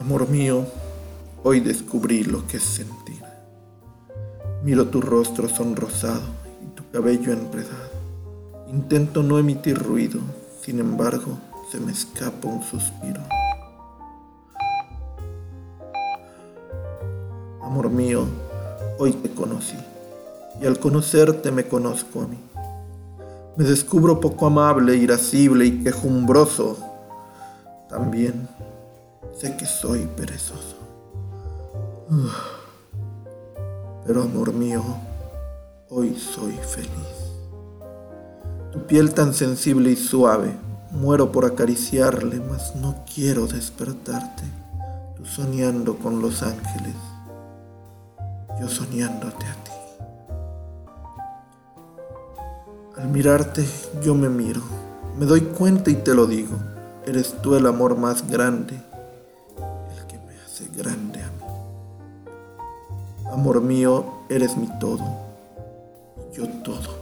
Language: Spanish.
Amor mío, hoy descubrí lo que es sentir. Miro tu rostro sonrosado y tu cabello enredado. Intento no emitir ruido, sin embargo, se me escapa un suspiro. Amor mío, hoy te conocí y al conocerte me conozco a mí. Me descubro poco amable, irascible y quejumbroso. También sé que soy perezoso. Pero amor mío, hoy soy feliz. Tu piel tan sensible y suave, muero por acariciarle, mas no quiero despertarte. Tú soñando con los ángeles, yo soñándote a ti. Al mirarte yo me miro, me doy cuenta y te lo digo, eres tú el amor más grande, el que me hace grande a mí. Amor mío, eres mi todo, yo todo.